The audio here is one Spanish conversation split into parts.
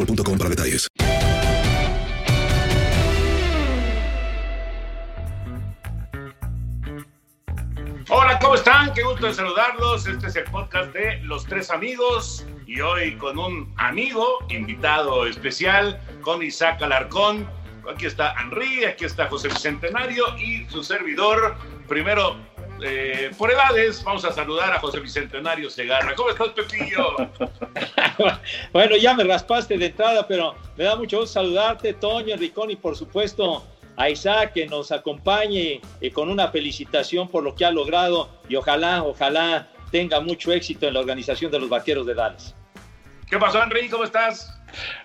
boostmobile.com para detalles. Hola, ¿cómo están? Qué gusto de saludarlos. Este es el podcast de Los Tres Amigos y hoy con un amigo invitado especial, con Isaac Alarcón. Aquí está Henry, aquí está José Bicentenario y su servidor. Primero, eh, por edades, vamos a saludar a José Bicentenario Segarra. ¿Cómo estás, Pepillo? bueno, ya me raspaste de entrada, pero me da mucho gusto saludarte, Toño, Ricón y por supuesto a Isaac que nos acompañe eh, con una felicitación por lo que ha logrado y ojalá, ojalá tenga mucho éxito en la organización de los Vaqueros de Dallas. ¿Qué pasó, Henry? ¿Cómo estás?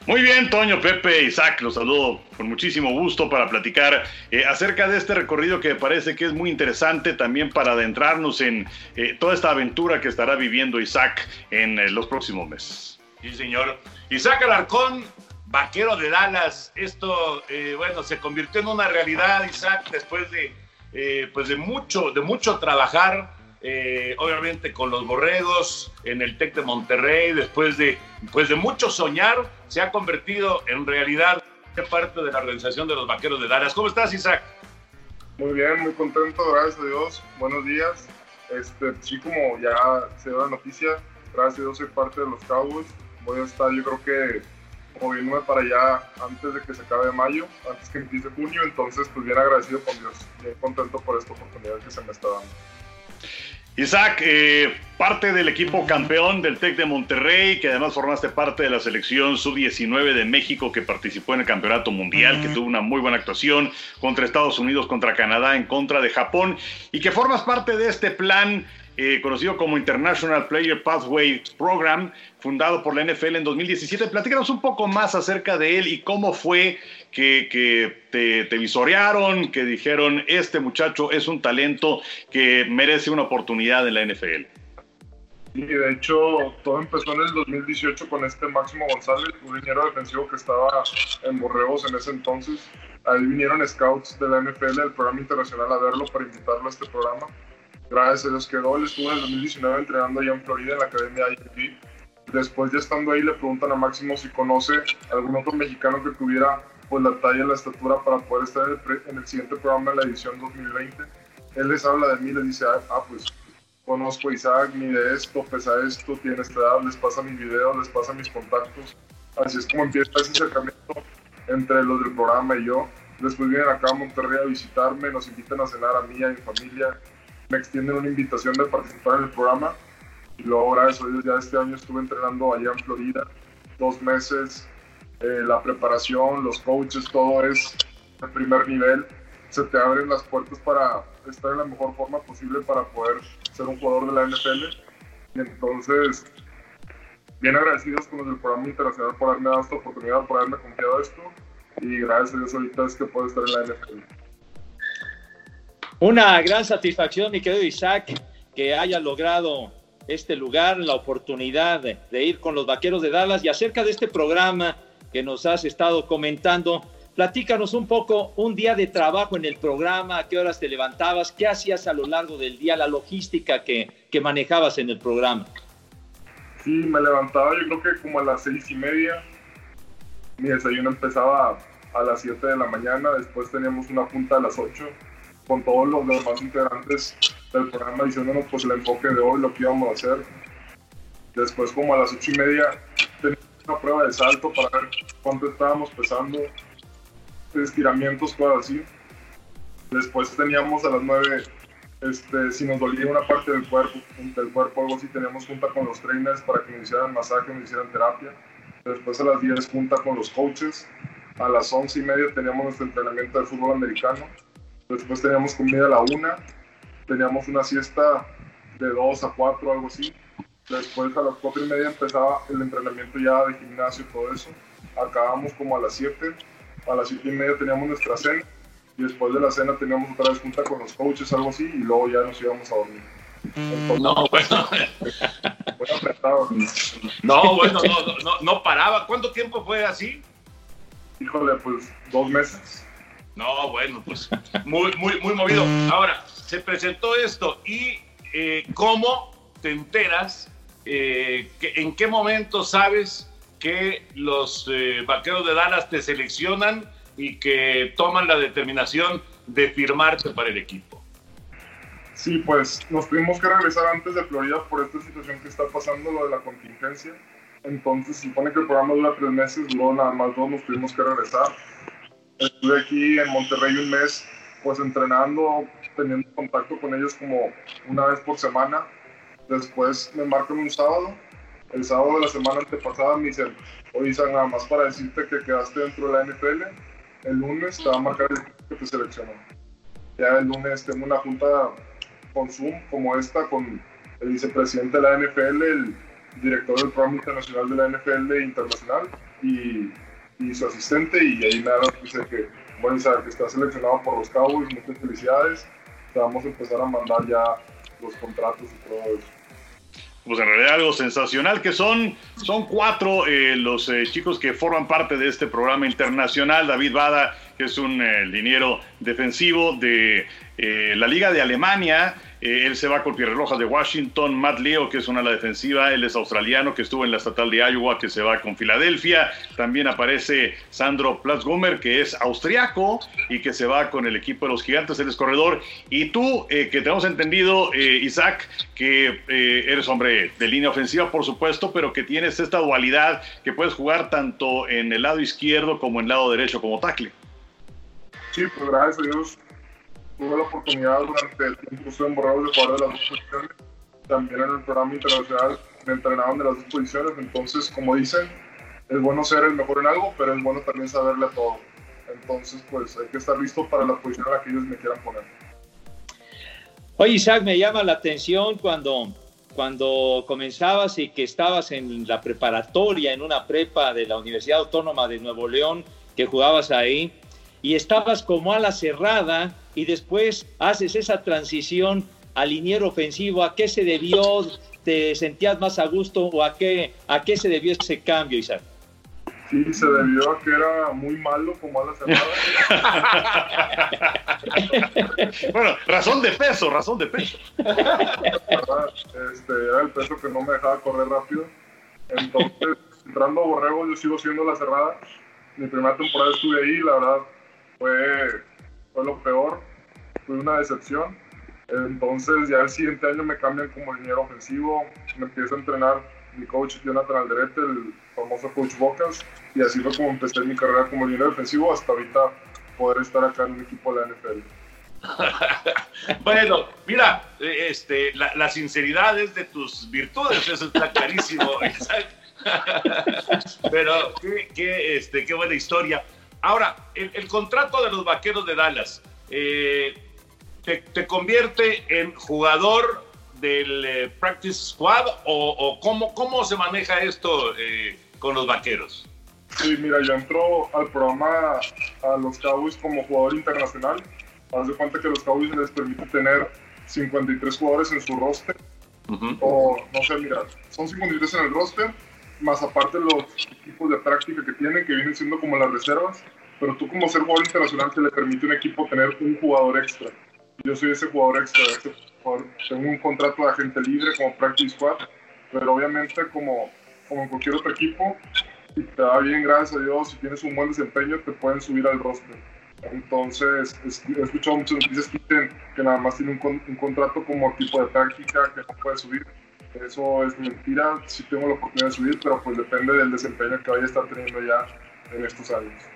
Muy bien, Toño, Pepe, Isaac, los saludo con muchísimo gusto para platicar eh, acerca de este recorrido que me parece que es muy interesante también para adentrarnos en eh, toda esta aventura que estará viviendo Isaac en eh, los próximos meses. Sí, señor. Isaac Alarcón, vaquero de Dallas. Esto, eh, bueno, se convirtió en una realidad, Isaac, después de, eh, pues de mucho, de mucho trabajar. eh, obviamente con los borregos en el TEC de Monterrey, después de, pues de mucho soñar, se ha convertido en realidad parte de la organización de los vaqueros de Dallas. ¿Cómo estás, Isaac? Muy bien, muy contento, gracias a Dios. Buenos días. Este, sí, como ya se dio la noticia, gracias a Dios soy parte de los Cowboys. Voy a estar, yo creo que moviéndome para allá antes de que se acabe mayo, antes que empiece junio. Entonces, pues bien agradecido con Dios, bien contento por esta oportunidad que se me está dando. Isaac, eh, parte del equipo campeón del TEC de Monterrey, que además formaste parte de la selección sub-19 de México que participó en el Campeonato Mundial, que tuvo una muy buena actuación contra Estados Unidos, contra Canadá, en contra de Japón, y que formas parte de este plan eh, conocido como International Player Pathway Program, fundado por la NFL en 2017. Platícanos un poco más acerca de él y cómo fue que, te, te, visorearon, que dijeron, este muchacho es un talento que merece una oportunidad en la NFL. Y de hecho, todo empezó en el 2018 con este Máximo González, un liniero defensivo que estaba en Borregos en ese entonces. Ahí vinieron scouts de la NFL, del programa internacional, a verlo para invitarlo a este programa gracias a Dios quedó. Él estuvo en el 2019 entrenando allá en Florida en la Academia IFB. Después ya estando ahí le preguntan a Máximo si conoce algún otro mexicano que tuviera pues la talla la estatura para poder estar en el, pre, en el siguiente programa de la edición 2020. Él les habla de mí, les dice, ah, pues conozco a Isaac, mide esto, pesa esto, tiene esta edad, les pasa mis videos, les pasa mis contactos. Así es como empieza ese acercamiento entre los del programa y yo. Después vienen acá a Monterrey a visitarme, nos invitan a cenar a mí a mi familia me extienden una invitación de participar en el programa y luego gracias a ya este año estuve entrenando allá en Florida dos meses eh, la preparación, los coaches, todo es el primer nivel. Se te abren las puertas para estar en la mejor forma posible para poder ser un jugador de la NFL. Y entonces, bien agradecidos con los del programa internacional por haberme dado esta oportunidad, por haberme confiado esto. Y gracias a Dios ahorita es que puedo estar en la NFL. Una gran satisfacción, mi querido Isaac, que haya logrado este lugar, la oportunidad de, ir con los Vaqueros de Dallas y acerca de este programa que nos has estado comentando. Platícanos un poco un día de trabajo en el programa, a qué horas te levantabas, qué hacías a lo largo del día, la logística que, que manejabas en el programa. Sí, me levantaba yo creo que como a las seis y media. Mi desayuno empezaba a las 7 de la mañana, después teníamos una junta a las 8 con todos los demás integrantes del programa diciéndonos pues el enfoque de hoy, lo que íbamos a hacer. Después como a las ocho y media teníamos una prueba de salto para ver cuánto estábamos pesando, estiramientos, cosas así. Después teníamos a las nueve, este, si nos dolía una parte del cuerpo, del cuerpo algo así, teníamos junta con los trainers para que nos hicieran masaje, nos hicieran terapia. Después a las 10 junta con los coaches. A las once y media teníamos nuestro entrenamiento de fútbol americano. Después teníamos comida a la una teníamos una siesta de 2 a 4, algo así. Después a las 4 y media empezaba el entrenamiento ya de gimnasio y todo eso. Acabamos como a las 7. A las 7 y media teníamos nuestra cena. Y después de la cena teníamos otra vez junta con los coaches, algo así. Y luego ya nos íbamos a dormir. Entonces, no, bueno. no, bueno, no, no, no paraba. ¿Cuánto tiempo fue así? Híjole, pues dos meses. No, bueno, pues muy, muy, muy movido. Ahora, se presentó esto y eh, cómo te enteras, eh, en qué momento sabes que los eh, vaqueros de Dallas te seleccionan y que toman la determinación de firmarte para el equipo. Sí, pues nos tuvimos que regresar antes de Florida por esta situación que está pasando, lo de la contingencia. Entonces, supone que el programa dura tres meses, luego nada más dos nos tuvimos que regresar. Estuve aquí en Monterrey un mes, pues entrenando, teniendo contacto con ellos como una vez por semana. Después me marcan un sábado. El sábado de la semana antepasada me dicen, oye, nada más para decirte que quedaste dentro de la NFL. El lunes te va a marcar el que te seleccionó. Ya el lunes tengo una junta con Zoom como esta, con el vicepresidente de la NFL, el director del programa internacional de la NFL internacional y, y su asistente. Y ahí me dice que, bueno, que está seleccionado por los Cowboys, muchas felicidades vamos a empezar a mandar ya los contratos y todo eso. Pues en realidad algo sensacional que son, son cuatro eh, los eh, chicos que forman parte de este programa internacional. David Bada, que es un eh, liniero defensivo de la Liga de Alemania, eh, él se va con Pierre Rojas de Washington, Matt Leo, que es una ala defensiva, él es australiano, que estuvo en la estatal de Iowa, que se va con Filadelfia. También aparece Sandro Platzgummer, que es austriaco y que se va con el equipo de los gigantes, él es corredor. Y tú, eh, que tenemos entendido, eh, Isaac, que eres hombre de línea ofensiva, por supuesto, pero que tienes esta dualidad que puedes jugar tanto en el lado izquierdo como en el lado derecho como tackle. Sí, pues gracias a Dios tuve la oportunidad durante el estuve en Borrados de jugar de las dos posiciones. También en el programa internacional me entrenaban de las dos posiciones. Entonces, como dicen, es bueno ser el mejor en algo, pero es bueno también saberle a todo. Entonces, pues hay que estar listo para la posición a la que ellos me quieran poner. Oye, Isaac, me llama la atención cuando, cuando comenzabas y que estabas en la preparatoria, en una prepa de la Universidad Autónoma de Nuevo León, que jugabas ahí, y estabas como a la cerrada y después haces esa transición al liniero ofensivo, ¿a qué se debió? ¿Te sentías más a gusto o a qué, a qué se debió ese cambio, Isaac? Sí, se debió a que era muy malo como a la cerrada. bueno, razón de peso, razón de peso. Este, era el peso que no me dejaba correr rápido. Entonces, entrando a Borrego, yo sigo siendo la cerrada. Mi primera temporada estuve ahí, la verdad, fue fue lo peor, fue una decepción. Entonces ya el siguiente año me cambian como liniero ofensivo, me empiezo a entrenar mi coach Jonathan Alderete, el famoso coach Bocas, y así fue como empecé mi carrera como liniero defensivo hasta ahorita poder estar acá en un equipo de la NFL. bueno, mira, este, la, sinceridad es de tus virtudes, eso está clarísimo. Pero qué, este, qué buena historia. Ahora, el, contrato de los vaqueros de Dallas eh, te, convierte en jugador del eh, Practice Squad o, cómo, cómo, se maneja esto eh, con los vaqueros? Sí, mira, yo entro al programa a los Cowboys como jugador internacional. Haz de cuenta que los Cowboys les permite tener 53 jugadores en su roster. O, no sé, mira, son 53 en el roster, más aparte los equipos de práctica que tienen, que vienen siendo como las reservas. Pero tú, como ser jugador internacional, te le permite a un equipo tener un jugador extra. Yo soy ese jugador extra. tengo un contrato de agente libre como Practice Squad, pero obviamente, como, como en cualquier otro equipo, si te va bien, gracias a Dios, si tienes un buen desempeño, te pueden subir al roster. Entonces, he escuchado muchas noticias que dicen que nada más tiene un, un contrato como tipo de práctica que no puede subir. Eso es mentira, sí tengo la oportunidad de subir, pero pues depende del desempeño que vaya a estar teniendo ya en estos años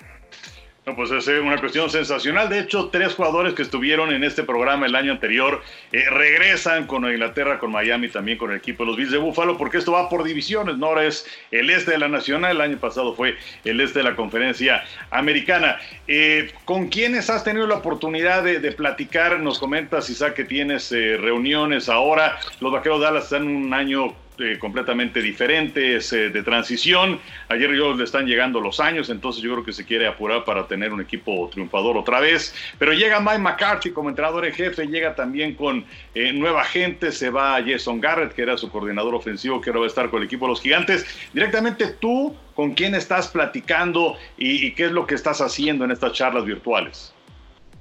pues es una cuestión sensacional. De hecho, tres jugadores que estuvieron en este programa el año anterior eh, regresan con Inglaterra, con Miami, también con el equipo de los Bills de Buffalo, porque esto va por divisiones. ¿no? Ahora es el este de la Nacional, el año pasado fue el este de la Conferencia Americana. Eh, ¿Con quiénes has tenido la oportunidad de, platicar? Nos comentas, Isaac, que tienes eh, reuniones ahora. Los Vaqueros de Dallas están un año eh, completamente diferentes, eh, de transición. Ayer yo le están llegando los años, entonces yo creo que se quiere apurar para tener un equipo triunfador otra vez. Pero llega Mike McCarthy como entrenador en jefe, llega también con eh, nueva gente, se va Jason Garrett, que era su coordinador ofensivo, que ahora va a estar con el equipo de los gigantes. Directamente tú, ¿con quién estás platicando y, qué es lo que estás haciendo en estas charlas virtuales?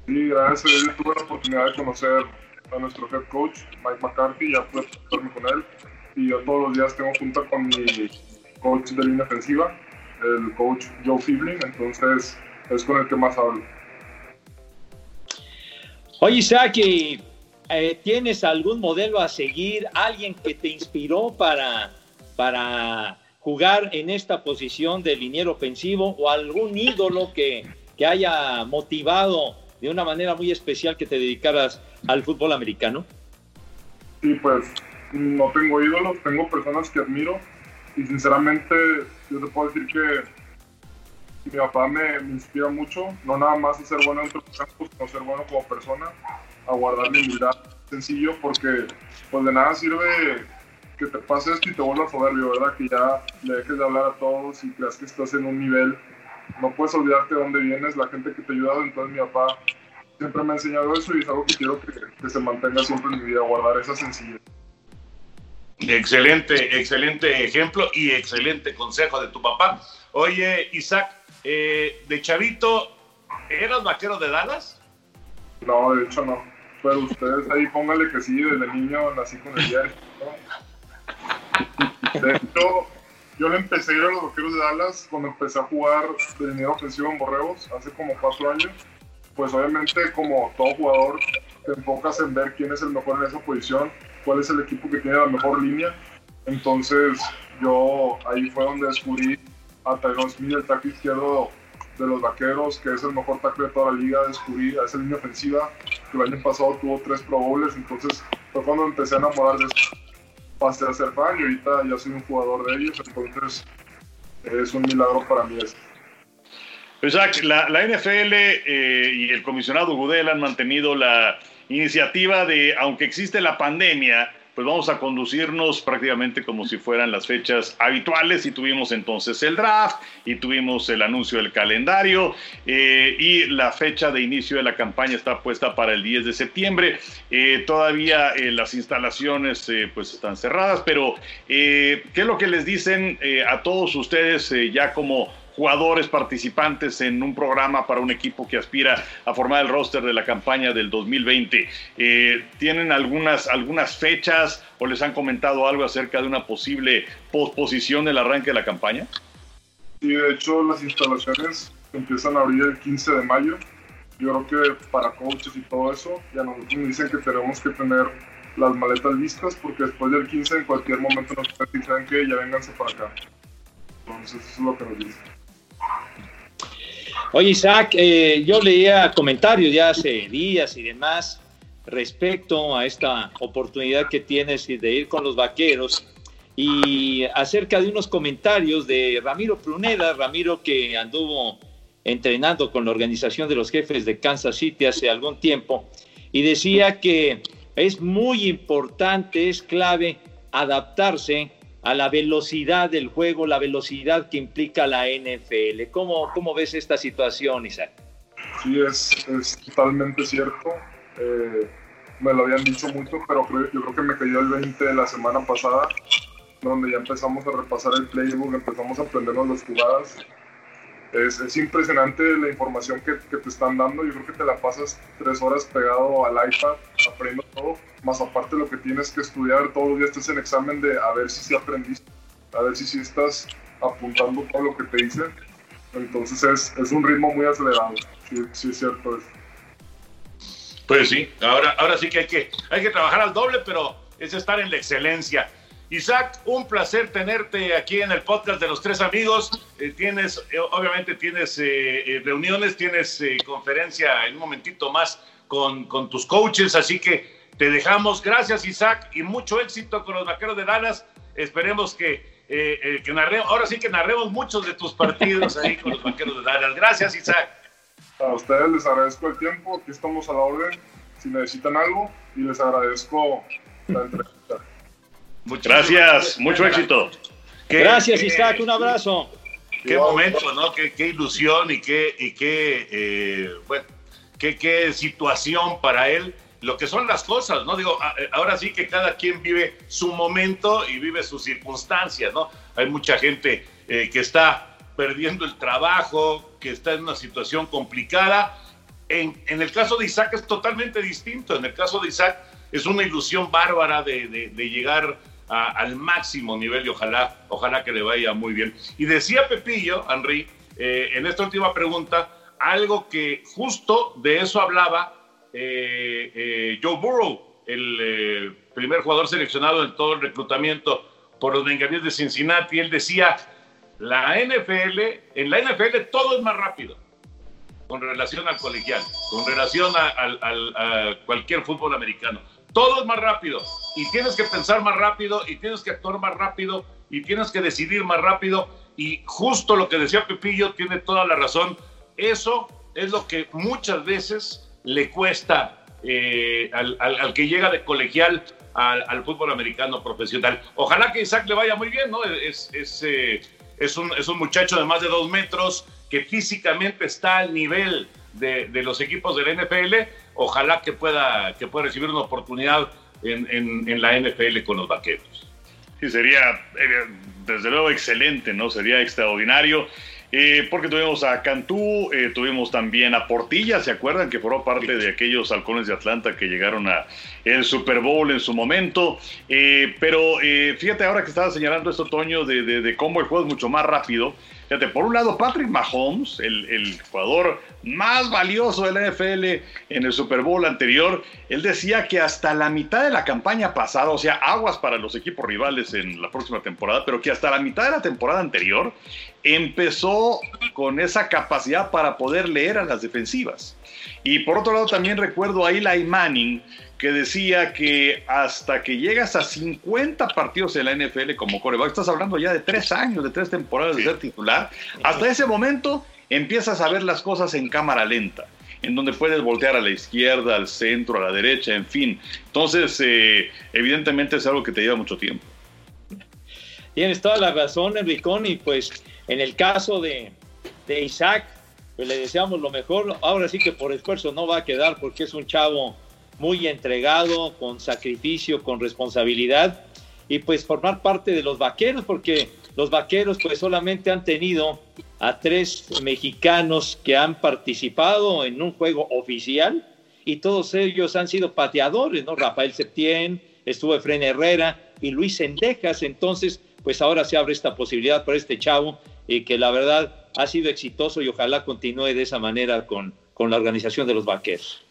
Sí, gracias. Yo tuve la oportunidad de conocer a nuestro head coach, Mike McCarthy, ya pude con él y yo todos los días tengo junto con mi coach de línea ofensiva, el coach Joe Fibling, entonces es con el que más hablo. Oye, Isaac, eh, ¿tienes algún modelo a seguir? ¿Alguien que te inspiró para, para jugar en esta posición de liniero ofensivo o algún ídolo que, que haya motivado de una manera muy especial que te dedicaras al fútbol americano? Sí, pues no tengo ídolos, tengo personas que admiro y sinceramente yo te puedo decir que mi papá me, inspira mucho, no nada más a ser bueno en los campos, sino ser bueno como persona, a guardar mi humildad sencillo porque pues de nada sirve que te pase esto y te vuelvas soberbio, ¿verdad? Que ya le dejes de hablar a todos y creas que estás en un nivel, no puedes olvidarte de dónde vienes, la gente que te ha ayudado, entonces mi papá siempre me ha enseñado eso y es algo que quiero que, que se mantenga siempre en mi vida, guardar esa sencillez. Excelente, excelente ejemplo y excelente consejo de tu papá. Oye, Isaac, eh, de chavito, ¿eras vaquero de Dallas? No, de hecho no. Pero ustedes ahí pónganle que sí, desde niño nací con el diario. De hecho, yo le empecé a ir a los vaqueros de Dallas cuando empecé a jugar de línea ofensivo en Borreos hace como cuatro años. Pues obviamente, como todo jugador, te enfocas en ver quién es el mejor en esa posición cuál es el equipo que tiene la mejor línea. Entonces yo ahí fue donde descubrí a Tyrone Smith, el tackle izquierdo de los Vaqueros, que es el mejor tackle de toda la liga. Descubrí a esa línea ofensiva, que el año pasado tuvo tres Pro Bowls. Entonces fue cuando empecé a enamorar de eso. Pasé a ser fan y ahorita ya soy un jugador de ellos. Entonces es un milagro para mí eso. Isaac, la, la NFL eh, y el comisionado Gudel han mantenido la iniciativa de, aunque existe la pandemia, pues vamos a conducirnos prácticamente como si fueran las fechas habituales y tuvimos entonces el draft y tuvimos el anuncio del calendario eh, y la fecha de inicio de la campaña está puesta para el 10 de septiembre. Eh, todavía eh, las instalaciones pues están cerradas, pero ¿qué es lo que les dicen a todos ustedes ya como jugadores participantes en un programa para un equipo que aspira a formar el roster de la campaña del 2020. Eh, ¿Tienen algunas, algunas fechas o les han comentado algo acerca de una posible posposición del arranque de la campaña? Sí, de hecho las instalaciones empiezan a abrir el 15 de mayo. Yo creo que para coaches y todo eso, ya nos dicen que tenemos que tener las maletas listas porque después del 15 en cualquier momento nos dicen que ya vénganse para acá. Entonces eso es lo que nos dicen. Oye, Isaac, eh, yo leía comentarios ya hace días y demás respecto a esta oportunidad que tienes de ir con los vaqueros. y acerca de unos comentarios de Ramiro Pruneda, Ramiro que anduvo entrenando con la organización de los jefes de Kansas City hace algún tiempo, y decía que es muy importante, es clave adaptarse a la velocidad del juego, la velocidad que implica la NFL. ¿Cómo, cómo ves esta situación, Isaac? Sí, es, totalmente cierto. Eh, me lo habían dicho mucho, pero yo creo que me cayó el 20 de la semana pasada, donde ya empezamos a repasar el playbook, empezamos a aprendernos las jugadas es, es, impresionante la información que, que, te están dando. Yo creo que te la pasas tres horas pegado al iPad, aprendiendo todo, más aparte lo que tienes que estudiar todos los días, estás en examen de a ver si sí aprendiste, a ver si sí estás apuntando todo lo que te dicen. Entonces es, es un ritmo muy acelerado, sí, sí es cierto eso. Pues sí, ahora, ahora sí que hay, que hay que trabajar al doble, pero es estar en la excelencia. Isaac, un placer tenerte aquí en el podcast de los tres amigos. Eh, tienes, eh, obviamente tienes eh, reuniones, tienes conferencia en un momentito más con, tus coaches, así que te dejamos. Gracias Isaac y mucho éxito con los Vaqueros de Dallas. Esperemos que, que ahora sí que narremos muchos de tus partidos ahí con los Vaqueros de Dallas. Gracias Isaac. A ustedes les agradezco el tiempo, aquí estamos a la orden si necesitan algo y les agradezco la entrevista. Gracias, mucho éxito. Gracias, Isaac, un abrazo. Qué momento, ¿no? Qué, qué ilusión y qué, y qué, eh, bueno, qué, qué situación para él lo que son las cosas, ¿no? Digo, ahora sí que cada quien vive su momento y vive sus circunstancias, ¿no? Hay mucha gente eh, que está perdiendo el trabajo, que está en una situación complicada. En, en, el caso de Isaac es totalmente distinto. En el caso de Isaac es una ilusión bárbara de, llegar al máximo nivel y ojalá, ojalá que le vaya muy bien. Y decía Pepillo, Henry, eh, en esta última pregunta, algo que justo de eso hablaba eh, eh, Joe Burrow, el primer jugador seleccionado en todo el reclutamiento por los Bengalíes de Cincinnati. Él decía, la NFL, en la NFL todo es más rápido con relación al colegial, con relación a cualquier fútbol americano todo es más rápido y tienes que pensar más rápido y tienes que actuar más rápido y tienes que decidir más rápido y justo lo que decía Pepillo tiene toda la razón. Eso es lo que muchas veces le cuesta eh, al, que llega de colegial al, fútbol americano profesional. Ojalá que Isaac le vaya muy bien, ¿no? Es, es, eh, es, un, es un muchacho de más de dos metros que físicamente está al nivel de, de los equipos del NFL ojalá que pueda, que pueda recibir una oportunidad en, en, la NFL con los vaqueros. Sí, sería eh, desde luego excelente, ¿no? Sería extraordinario. Eh, porque tuvimos a Cantú, eh, tuvimos también a Portilla, ¿se acuerdan? Que formó parte de aquellos halcones de Atlanta que llegaron a el Super Bowl en su momento. pero fíjate ahora que estaba señalando esto, Toño, de, de, de, cómo el juego es mucho más rápido. Fíjate, por un lado, Patrick Mahomes, el, jugador más valioso de la NFL en el Super Bowl anterior, él decía que hasta la mitad de la campaña pasada, o sea, aguas para los equipos rivales en la próxima temporada, pero que hasta la mitad de la temporada anterior empezó con esa capacidad para poder leer a las defensivas. Y por otro lado, también recuerdo a Eli Manning, que decía que hasta que llegas a 50 partidos en la NFL como coreback, estás hablando ya de tres años, de tres temporadas de ser titular, hasta ese momento empiezas a ver las cosas en cámara lenta, en donde puedes voltear a la izquierda, al centro, a la derecha, en fin. Entonces, eh, evidentemente es algo que te lleva mucho tiempo. Tienes toda la razón, Enricón, y pues en el caso de, Isaac, pues le deseamos lo mejor. Ahora sí que por esfuerzo no va a quedar porque es un chavo muy entregado, con sacrificio, con responsabilidad y pues formar parte de los vaqueros, porque los vaqueros pues solamente han tenido a tres mexicanos que han participado en un juego oficial y todos ellos han sido pateadores, ¿no? Rafael Septién, estuvo Efren Herrera y Luis Sendejas, entonces pues ahora se abre esta posibilidad para este chavo y que la verdad ha sido exitoso y ojalá continúe de esa manera con, con la organización de los vaqueros.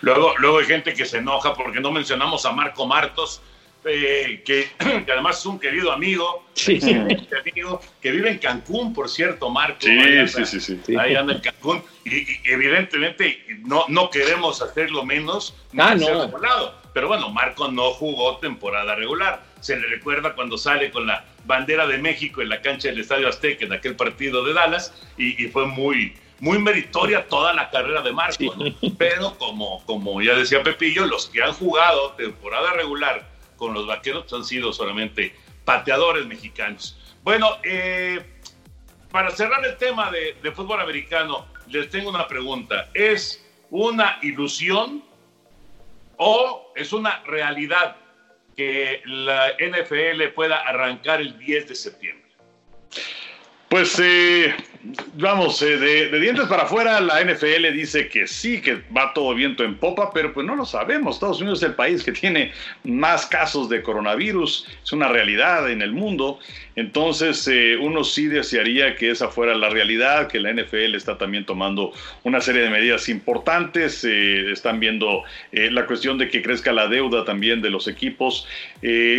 Luego, luego hay gente que se enoja porque no mencionamos a Marco Martos, eh, que, además es un querido amigo, que vive en Cancún, por cierto, Marco. Sí, sí, sí, Ahí anda en Cancún. Y, evidentemente no, no queremos hacerlo menos. Ah, no. pero bueno, Marco no jugó temporada regular. Se le recuerda cuando sale con la bandera de México en la cancha del Estadio Azteca en aquel partido de Dallas y, y fue muy, muy meritoria toda la carrera de Marco, ¿no? pero como, como ya decía Pepillo, los que han jugado temporada regular con los vaqueros han sido solamente pateadores mexicanos. Bueno, eh, para cerrar el tema de, de, fútbol americano, les tengo una pregunta. ¿Es una ilusión o es una realidad que la NFL pueda arrancar el 10 de septiembre? Pues eh, vamos, eh, de, dientes para afuera, la NFL dice que sí, que va todo viento en popa, pero pues no lo sabemos. Estados Unidos es el país que tiene más casos de coronavirus, es una realidad en el mundo. Entonces, eh, uno sí desearía que esa fuera la realidad, que la NFL está también tomando una serie de medidas importantes. Eh, están viendo la cuestión de que crezca la deuda también de los equipos.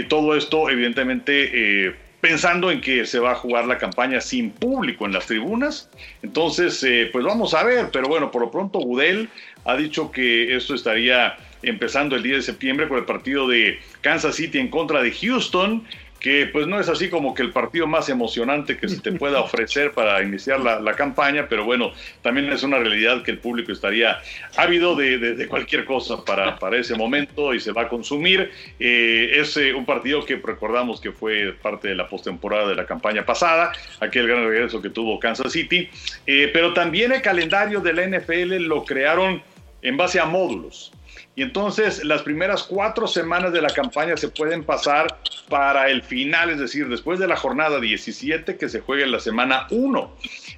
todo esto, evidentemente pensando en que se va a jugar la campaña sin público en las tribunas. Entonces, eh, pues vamos a ver, pero bueno, por lo pronto Gudel ha dicho que esto estaría empezando el 10 de septiembre con el partido de Kansas City en contra de Houston que pues no es así como que el partido más emocionante que se te pueda ofrecer para iniciar la, la campaña, pero bueno, también es una realidad que el público estaría ávido de, de, de cualquier cosa para, para, ese momento y se va a consumir. Eh, es eh, un partido que recordamos que fue parte de la postemporada de la campaña pasada, aquel gran regreso que tuvo Kansas City, eh, pero también el calendario de la NFL lo crearon en base a módulos. Y entonces las primeras cuatro semanas de la campaña se pueden pasar para el final, es decir, después de la jornada 17 que se juegue en la semana 1.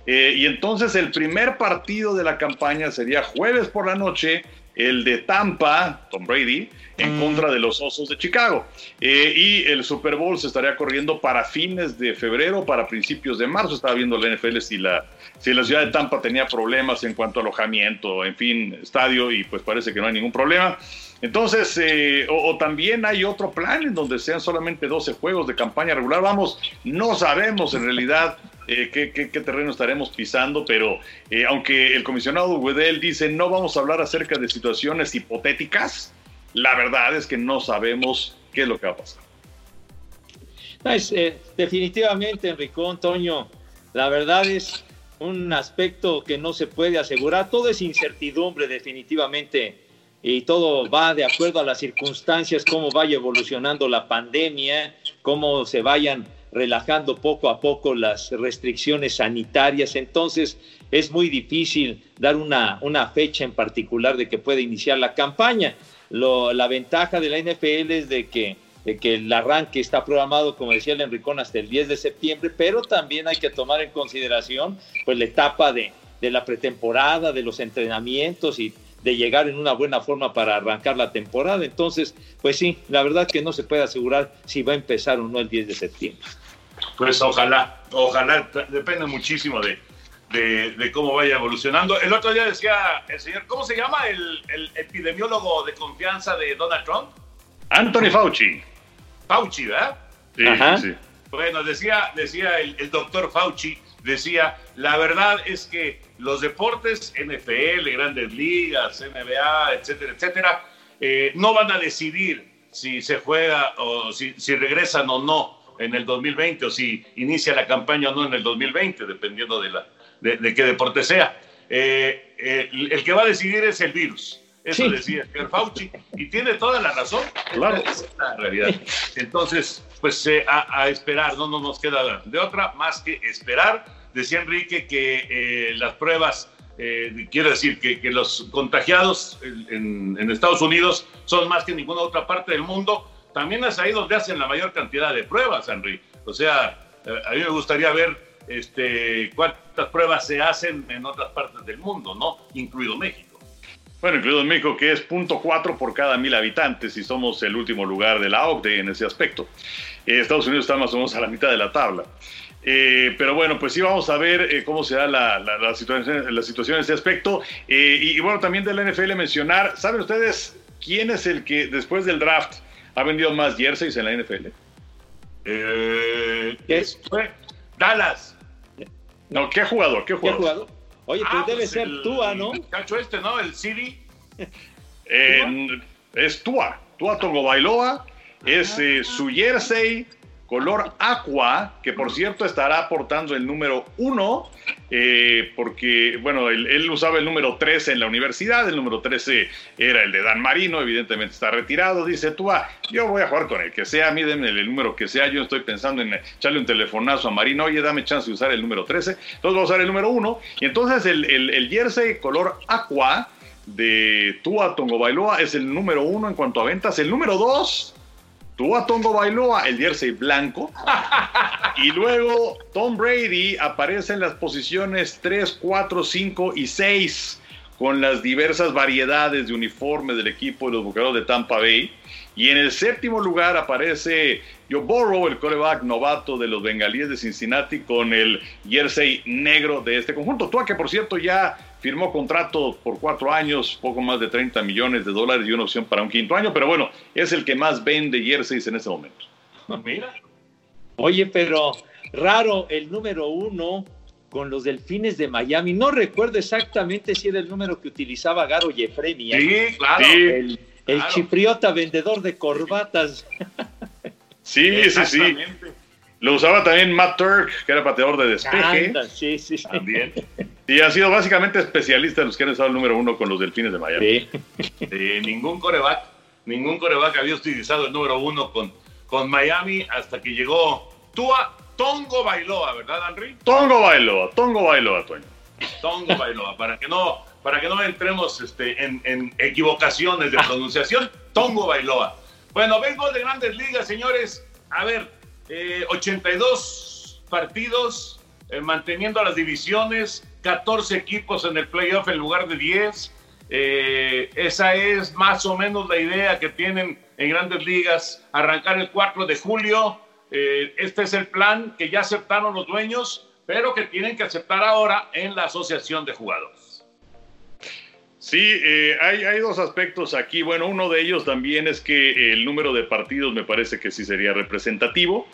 Eh, y entonces el primer partido de la campaña sería jueves por la noche, el de Tampa, Tom Brady, en mm. contra de los Osos de Chicago. Eh, y el Super Bowl se estaría corriendo para fines de febrero, para principios de marzo. Estaba viendo la NFL si la, si la ciudad de Tampa tenía problemas en cuanto a alojamiento, en fin, estadio, y pues parece que no hay ningún problema. Entonces, eh, o, o, también hay otro plan en donde sean solamente 12 juegos de campaña regular. Vamos, no sabemos en realidad eh, qué, qué, qué, terreno estaremos pisando, pero eh, aunque el comisionado Wedel dice no vamos a hablar acerca de situaciones hipotéticas, la verdad es que no sabemos qué es lo que va a pasar. Eh, definitivamente, Enrico, Antonio, la verdad es un aspecto que no se puede asegurar. Todo es incertidumbre, definitivamente, y todo va de acuerdo a las circunstancias, cómo vaya evolucionando la pandemia, cómo se vayan relajando poco a poco las restricciones sanitarias. Entonces es muy difícil dar una, una fecha en particular de que pueda iniciar la campaña. Lo, la ventaja de la NFL es de que, de que el arranque está programado, como decía el Enricón, hasta el 10 de septiembre, pero también hay que tomar en consideración pues, la etapa de, de la pretemporada, de los entrenamientos y de llegar en una buena forma para arrancar la temporada. Entonces, pues sí, la verdad que no se puede asegurar si va a empezar o no el 10 de septiembre. Pues ojalá, ojalá, depende muchísimo de, de, de, cómo vaya evolucionando. El otro día decía el señor, ¿cómo se llama el, el epidemiólogo de confianza de Donald Trump? Anthony Fauci. Fauci, ¿verdad? Sí, Ajá. sí. Bueno, decía, decía el, el doctor Fauci, decía, la verdad es que los deportes, NFL, grandes ligas, NBA, etcétera, etcétera, eh, no van a decidir si se juega o si, si regresan o no en el 2020 o si inicia la campaña o no en el 2020, dependiendo de, la, de, de qué deporte sea. Eh, eh, el que va a decidir es el virus. Eso sí. decía el Fauci. Y tiene toda la razón. Claro. Es la realidad. Entonces, pues eh, a, a, esperar, no, no nos queda de otra más que esperar. Decía Enrique que eh, las pruebas, eh, quiero decir que, que los contagiados en, en, Estados Unidos son más que en ninguna otra parte del mundo. También es ahí donde hacen la mayor cantidad de pruebas, Henry. O sea, a mí me gustaría ver este, cuántas pruebas se hacen en otras partes del mundo, ¿no? Incluido México. Bueno, incluido México, que es 0.4 por cada mil habitantes y somos el último lugar de la OCDE en ese aspecto. Eh, Estados Unidos está más o menos a la mitad de la tabla. Eh, pero bueno, pues sí vamos a ver eh, cómo se da la, la, la, situación, la situación en ese aspecto. Y, y, bueno, también de la NFL mencionar, ¿saben ustedes quién es el que después del draft ha vendido más jerseys en la NFL? ¿Qué fue? Dallas. No, ¿qué jugador? ¿Qué jugador? ¿Qué jugador? Oye, pues ah, debe pues ser el, Tua, ¿no? El cacho este, ¿no? El CD. eh, es Tua. Tua Tongo Bailoa, es eh, su jersey color aqua, que por cierto estará aportando el número uno, eh, porque, bueno, él, usaba el número 13 en la universidad, el número 13 era el de Dan Marino, evidentemente está retirado, dice tú, yo voy a jugar con el que sea, a mí denme el número que sea, yo estoy pensando en echarle un telefonazo a Marino, oye, dame chance de usar el número 13, entonces voy a usar el número uno, y entonces el, el jersey color aqua de Tua Tongo Bailoa es el número uno en cuanto a ventas, el número dos Tua Tongo Bailoa, el jersey blanco. y luego Tom Brady aparece en las posiciones 3, 4, 5 y 6 con las diversas variedades de uniforme del equipo de los Bucaneros de Tampa Bay. Y en el séptimo lugar aparece Joe Burrow, el coreback novato de los bengalíes de Cincinnati, con el jersey negro de este conjunto. Tua, que por cierto ya firmó contrato por cuatro años, poco más de 30 millones de dólares y una opción para un quinto año, pero bueno, es el que más vende jerseys en este momento. Mira. Oye, pero raro el número uno con los delfines de Miami. No recuerdo exactamente si era el número que utilizaba Garo Jeffremi. ¿eh? Sí, claro. El, chipriota vendedor de corbatas. Sí, sí, sí. Lo usaba también Matt Turk, que era pateador de despeje. sí, sí, También. Y ha sido básicamente especialista en los que han estado el número uno con los delfines de Miami. Sí. ningún coreback, ningún coreback había utilizado el número uno con, con Miami hasta que llegó Tua Tongo Bailoa, ¿verdad, Henry? Tongo Bailoa, Tongo Bailoa, Toño. Tongo Bailoa, para que no, para que no entremos este, en, en equivocaciones de pronunciación, Tongo Bailoa. Bueno, vengo de grandes ligas, señores. A ver, 82 eh, partidos eh, manteniendo las divisiones, 14 equipos en el playoff en lugar de 10. Eh, esa es más o menos la idea que tienen en grandes ligas, arrancar el 4 de julio. este es el plan que ya aceptaron los dueños, pero que tienen que aceptar ahora en la asociación de jugadores. Sí, hay, hay, dos aspectos aquí. Bueno, uno de ellos también es que el número de partidos me parece que sí sería representativo.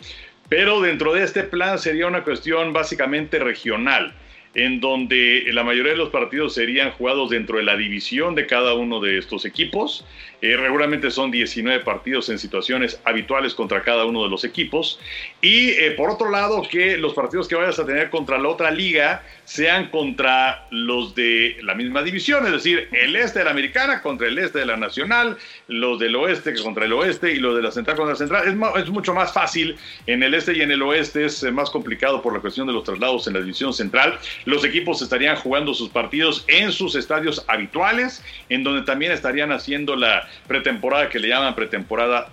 Pero dentro de este plan sería una cuestión básicamente regional en donde la mayoría de los partidos serían jugados dentro de la división de cada uno de estos equipos. Eh, regularmente son 19 partidos en situaciones habituales contra cada uno de los equipos. Y eh, por otro lado, que los partidos que vayas a tener contra la otra liga sean contra los de la misma división, es decir, el este de la americana contra el este de la nacional, los del oeste contra el oeste y los de la central contra la central. Es, mucho más fácil en el este y en el oeste, es eh, más complicado por la cuestión de los traslados en la división central. Los equipos estarían jugando sus partidos en sus estadios habituales, en donde también estarían haciendo la pretemporada que le llaman pretemporada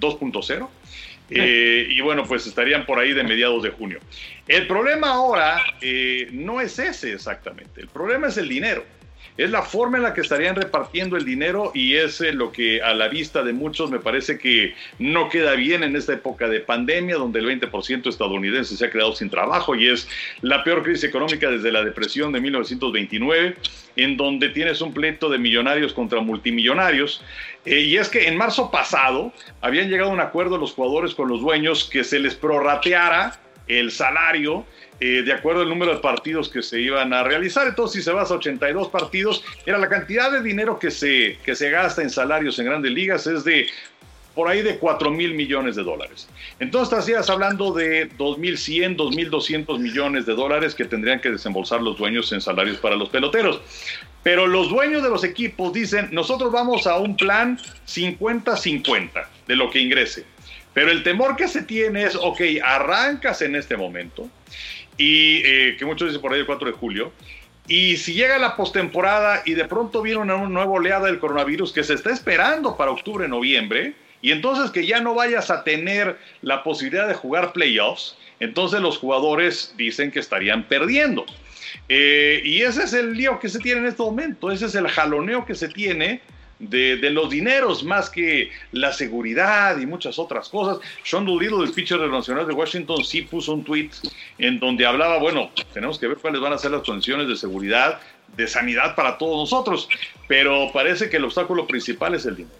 2.0. Eh, y bueno, pues estarían por ahí de mediados de junio. El problema ahora eh, no es ese exactamente, el problema es el dinero es la forma en la que estarían repartiendo el dinero y es eh, lo que a la vista de muchos me parece que no queda bien en esta época de pandemia donde el 20% estadounidense se ha quedado sin trabajo y es la peor crisis económica desde la depresión de 1929 en donde tienes un pleito de millonarios contra multimillonarios. Eh, y es que en marzo pasado habían llegado a un acuerdo los jugadores con los dueños que se les prorrateara el salario eh, de acuerdo al número de partidos que se iban a realizar. Entonces, si se vas a 82 partidos, era la cantidad de dinero que se, que se gasta en salarios en grandes ligas es de por ahí de 4 mil millones de dólares. Entonces estarías hablando de 2.100, 2.200 millones de dólares que tendrían que desembolsar los dueños en salarios para los peloteros. Pero los dueños de los equipos dicen, nosotros vamos a un plan 50-50 de lo que ingrese. Pero el temor que se tiene es, ok, arrancas en este momento, y eh, que muchos dicen por ahí el 4 de julio. Y si llega la postemporada y de pronto viene una, nueva oleada del coronavirus que se está esperando para octubre, noviembre, y entonces que ya no vayas a tener la posibilidad de jugar playoffs, entonces los jugadores dicen que estarían perdiendo. Eh, y ese es el lío que se tiene en este momento, ese es el jaloneo que se tiene de, los dineros más que la seguridad y muchas otras cosas. Sean Doolittle, el pitcher del Nacional de Washington, sí puso un tweet en donde hablaba, bueno, tenemos que ver cuáles van a ser las condiciones de seguridad, de sanidad para todos nosotros, pero parece que el obstáculo principal es el dinero.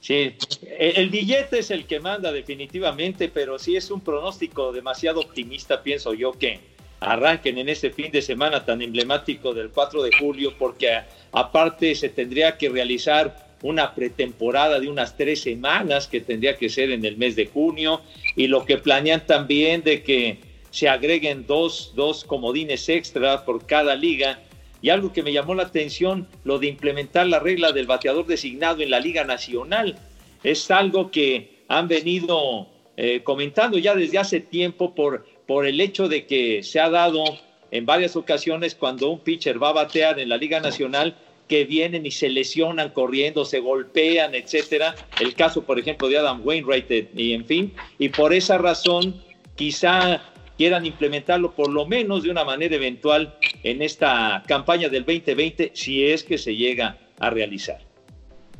Sí, el billete es el que manda definitivamente, pero sí es un pronóstico demasiado optimista, pienso yo, que arranquen en este fin de semana tan emblemático del 4 de julio, porque aparte se tendría que realizar una pretemporada de unas tres semanas que tendría que ser en el mes de junio y lo que planean también de que se agreguen dos, dos comodines extra por cada liga. Y algo que me llamó la atención, lo de implementar la regla del bateador designado en la Liga Nacional. Es algo que han venido eh, comentando ya desde hace tiempo por, por el hecho de que se ha dado en varias ocasiones cuando un pitcher va a batear en la Liga Nacional que vienen y se lesionan corriendo, se golpean, etcétera. El caso, por ejemplo, de Adam Wainwright eh, y en fin, y por esa razón quizá quieran implementarlo por lo menos de una manera eventual en esta campaña del 2020 si es que se llega a realizar.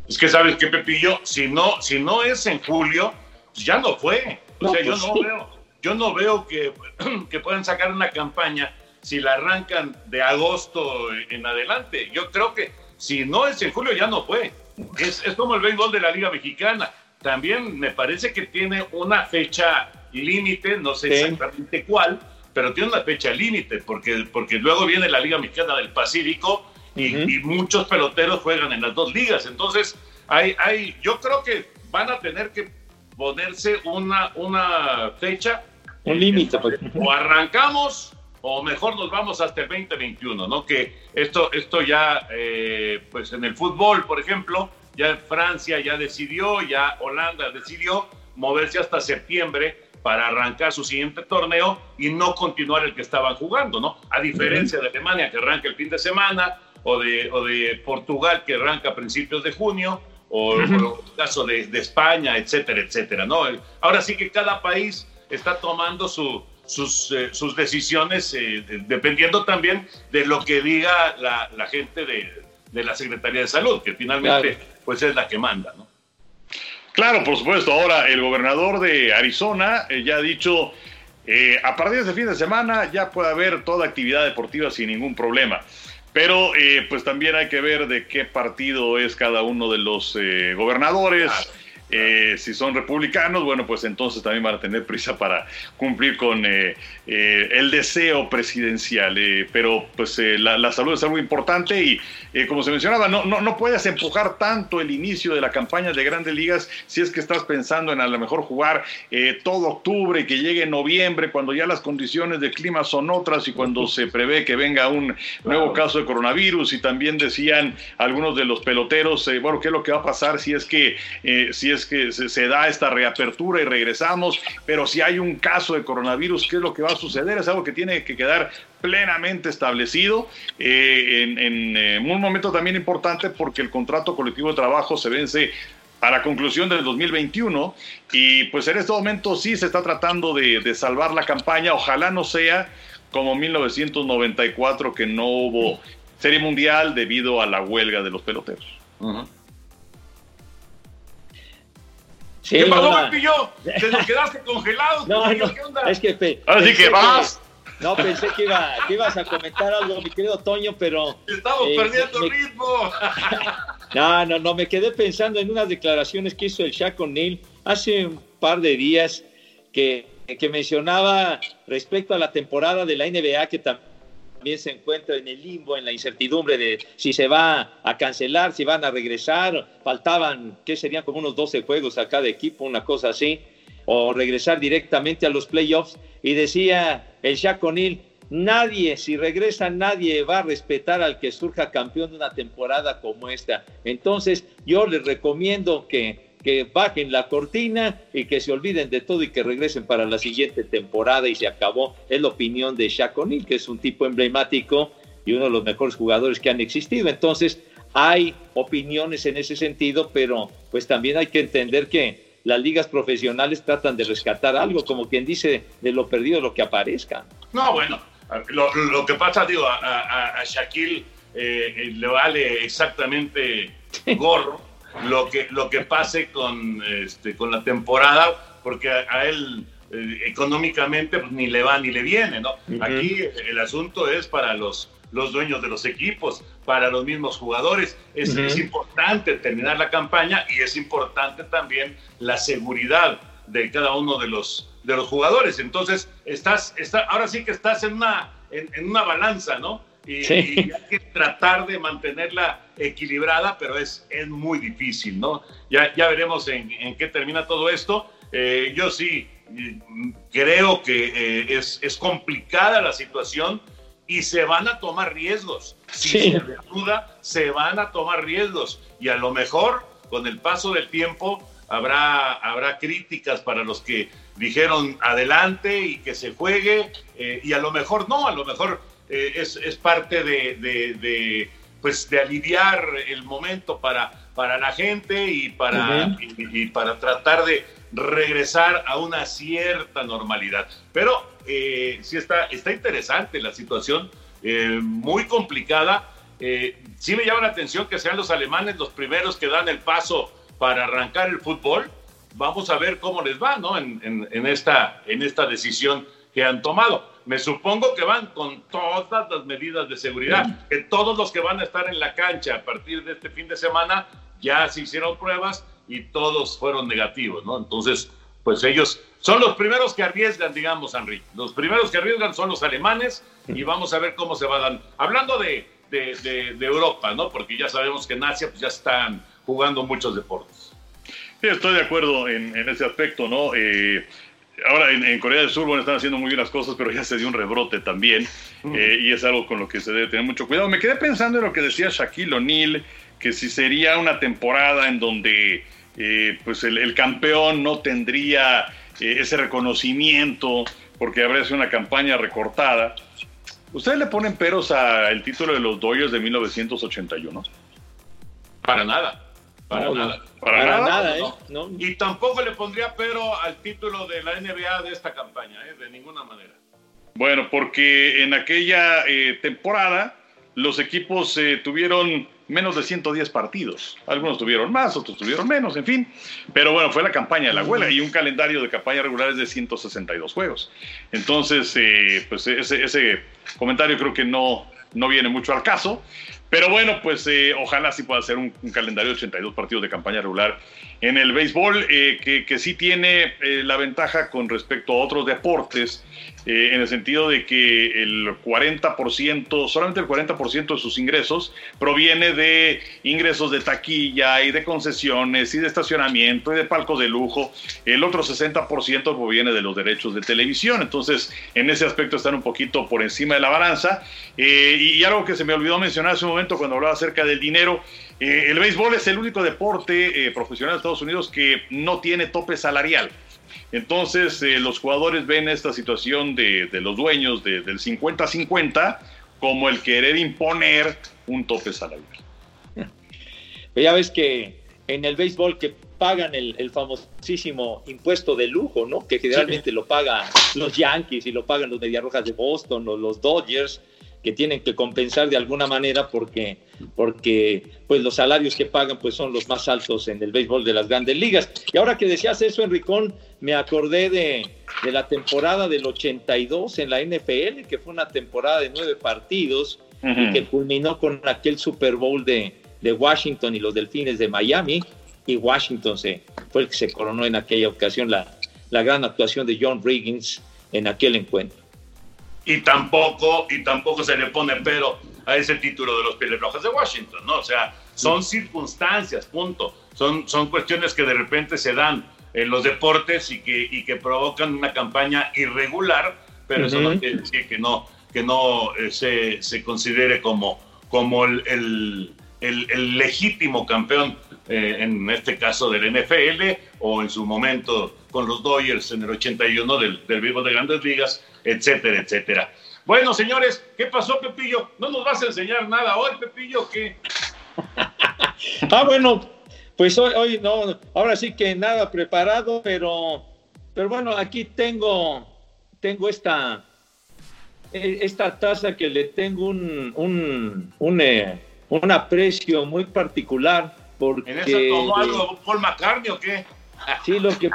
Es que sabes que Pepillo, si no, si no es en julio, pues ya no fue. O sea, yo pues no veo, yo no veo que, que puedan sacar una campaña si la arrancan de agosto en adelante. Yo creo que si no es en julio ya no fue. Es, es como el béisbol de la Liga Mexicana. También me parece que tiene una fecha límite, no sé exactamente cuál, pero tiene una fecha límite, porque, porque luego viene la Liga Mexicana del Pacífico y, muchos peloteros juegan en las dos ligas. Entonces, hay, hay, yo creo que van a tener que ponerse una, una fecha. Un límite. Pues. O arrancamos o mejor nos vamos hasta el 2021, ¿no? Que esto, esto ya, eh, pues en el fútbol, por ejemplo, ya Francia ya decidió, ya Holanda decidió moverse hasta septiembre para arrancar su siguiente torneo y no continuar el que estaban jugando, ¿no? A diferencia de Alemania, que arranca el fin de semana, o de, o de Portugal, que arranca a principios de junio, o, el caso de, de, España, etcétera, etcétera, ¿no? Ahora sí que cada país está tomando su, sus, eh, sus decisiones, eh, dependiendo también de lo que diga la, la gente de, de, la Secretaría de Salud, que finalmente pues es la que manda, ¿no? Claro, por supuesto. Ahora, el gobernador de Arizona eh, ya ha dicho, a partir de este fin de semana ya puede haber toda actividad deportiva sin ningún problema. Pero pues también hay que ver de qué partido es cada uno de los gobernadores. Eh, si son republicanos, bueno, pues entonces también van a tener prisa para cumplir con eh, eh, el deseo presidencial. pero pues la, salud es algo importante y como se mencionaba, no, no, no, puedes empujar tanto el inicio de la campaña de grandes ligas si es que estás pensando en a lo mejor jugar todo octubre que llegue noviembre cuando ya las condiciones de clima son otras y cuando se prevé que venga un nuevo caso de coronavirus y también decían algunos de los peloteros, bueno, ¿qué es lo que va a pasar si es que, si es que se, da esta reapertura y regresamos, pero si hay un caso de coronavirus, ¿qué es lo que va a suceder? Es algo que tiene que quedar plenamente establecido eh, en, eh, un momento también importante porque el contrato colectivo de trabajo se vence a la conclusión del 2021 y pues en este momento sí se está tratando de, salvar la campaña, ojalá no sea como 1994 que no hubo serie mundial debido a la huelga de los peloteros. ¿Qué pasó? ¿Te nos quedaste congelado? No, no, ¿Qué onda? Es que Así que vas. no, pensé que, iba, que ibas a comentar algo, mi querido Toño, pero... Estamos eh, perdiendo el ritmo. no, no, no, me quedé pensando en unas declaraciones que hizo el Shaq O'Neal hace un par de días que, que mencionaba respecto a la temporada de la NBA que también también se encuentra en el limbo, en la incertidumbre de si se va a cancelar, si van a regresar. Faltaban, ¿qué serían como unos 12 juegos a cada equipo, una cosa así, o regresar directamente a los playoffs. Y decía el Shaq nadie, si regresa nadie va a respetar al que surja campeón de una temporada como esta. Entonces yo les recomiendo que que bajen la cortina y que se olviden de todo y que regresen para la siguiente temporada y se acabó. Es la opinión de Shaq O'Neal, que es un tipo emblemático y uno de los mejores jugadores que han existido. Entonces, hay opiniones en ese sentido, pero pues también hay que entender que las ligas profesionales tratan de rescatar algo, como quien dice, de lo perdido lo que aparezca. No, bueno, lo, que pasa, digo, a, a, Shaquille eh, le vale exactamente gorro lo que, lo que pase con, este, con la temporada, porque a, él eh, económicamente pues, ni le va ni le viene, ¿no? Aquí el asunto es para los, los dueños de los equipos, para los mismos jugadores. Es, es, importante terminar la campaña y es importante también la seguridad de cada uno de los, de los jugadores. Entonces, estás, está, ahora sí que estás en una, en, en una balanza, ¿no? Y, hay que tratar de mantenerla equilibrada, pero es, es muy difícil, ¿no? Ya, ya veremos en, en qué termina todo esto. Eh, yo sí creo que eh, es, es, complicada la situación y se van a tomar riesgos. Si sí. se duda, se van a tomar riesgos y a lo mejor con el paso del tiempo habrá, habrá críticas para los que dijeron adelante y que se juegue eh, y a lo mejor no, a lo mejor eh, es, es, parte de, de, de, pues de aliviar el momento para, para la gente y para, uh -huh. y, y para tratar de regresar a una cierta normalidad. Pero eh, sí está, está interesante la situación, eh, muy complicada. Eh, sí me llama la atención que sean los alemanes los primeros que dan el paso para arrancar el fútbol. Vamos a ver cómo les va ¿no? en, en, en esta, en esta decisión que han tomado. Me supongo que van con todas las medidas de seguridad, que todos los que van a estar en la cancha a partir de este fin de semana ya se hicieron pruebas y todos fueron negativos, ¿no? Entonces, pues ellos son los primeros que arriesgan, digamos, Henry. Los primeros que arriesgan son los alemanes y vamos a ver cómo se va dando. Hablando de, de, de, de Europa, ¿no? Porque ya sabemos que en Asia pues ya están jugando muchos deportes. Sí, estoy de acuerdo en, en ese aspecto, ¿no? Eh, ahora en, en, Corea del Sur, bueno, están haciendo muy bien las cosas, pero ya se dio un rebrote también mm. eh, y es algo con lo que se debe tener mucho cuidado. Me quedé pensando en lo que decía Shaquille O'Neal, que si sería una temporada en donde eh, pues el, el, campeón no tendría eh, ese reconocimiento porque habría sido una campaña recortada. ¿Ustedes le ponen peros al título de los Dodgers de 1981? Para nada. Para no, nada. Para, para nada, nada ¿eh? no. Y tampoco le pondría pero al título de la NBA de esta campaña, ¿eh? de ninguna manera. Bueno, porque en aquella eh, temporada los equipos eh, tuvieron menos de 110 partidos. Algunos tuvieron más, otros tuvieron menos, en fin. Pero bueno, fue la campaña de la abuela y un calendario de campaña regular es de 162 juegos. Entonces, eh, pues ese, ese, comentario creo que no, no viene mucho al caso. Pero bueno, pues eh, ojalá sí pueda ser un, un, calendario de 82 partidos de campaña regular en el béisbol, eh, que, sí tiene eh, la ventaja con respecto a otros deportes, eh, en el sentido de que el 40%, solamente el 40% de sus ingresos proviene de ingresos de taquilla y de concesiones y de estacionamiento y de palcos de lujo. El otro 60% proviene de los derechos de televisión. Entonces, en ese aspecto están un poquito por encima de la balanza. Eh, y, y, algo que se me olvidó mencionar hace un momento cuando hablaba acerca del dinero. Eh, el béisbol es el único deporte eh, profesional de Estados Unidos que no tiene tope salarial. Entonces, eh, los jugadores ven esta situación de, de los dueños de, del 50-50 como el querer imponer un tope salarial. Ya ves que en el béisbol que pagan el, el famosísimo impuesto de lujo, ¿no? Que generalmente sí. lo pagan los Yankees y lo pagan los Mediarrojas de Boston o los Dodgers, que tienen que compensar de alguna manera porque, porque pues los salarios que pagan pues son los más altos en el béisbol de las grandes ligas. Y ahora que decías eso, Enricón, me acordé de, de la temporada del 82 en la NFL, que fue una temporada de nueve partidos uh -huh. y que culminó con aquel Super Bowl de, de Washington y los Delfines de Miami. Y Washington se, fue el que se coronó en aquella ocasión la, la gran actuación de John Riggins en aquel encuentro y tampoco, y tampoco se le pone pero a ese título de los Pieles Rojas de Washington, ¿no? O sea, son circunstancias, punto. Son, son cuestiones que de repente se dan en los deportes y que, y que provocan una campaña irregular, pero uh -huh. eso no quiere decir que no, que no eh, se, se, considere como, como el, el, el, el legítimo campeón, eh, en este caso del NFL, o en su momento con los Dodgers en el 81 del, del vivo de Grandes Ligas, etcétera, etcétera. Bueno, señores, ¿qué pasó, Pepillo? ¿No nos vas a enseñar nada hoy, Pepillo? ¿Qué? ah, bueno, pues hoy, hoy no, ahora sí que nada preparado, pero, pero bueno, aquí tengo, tengo esta, e, esta taza que le tengo un, un, un, eh, un aprecio muy particular. Porque, ¿En eso tomó algo Paul McCartney o qué? Sí, lo que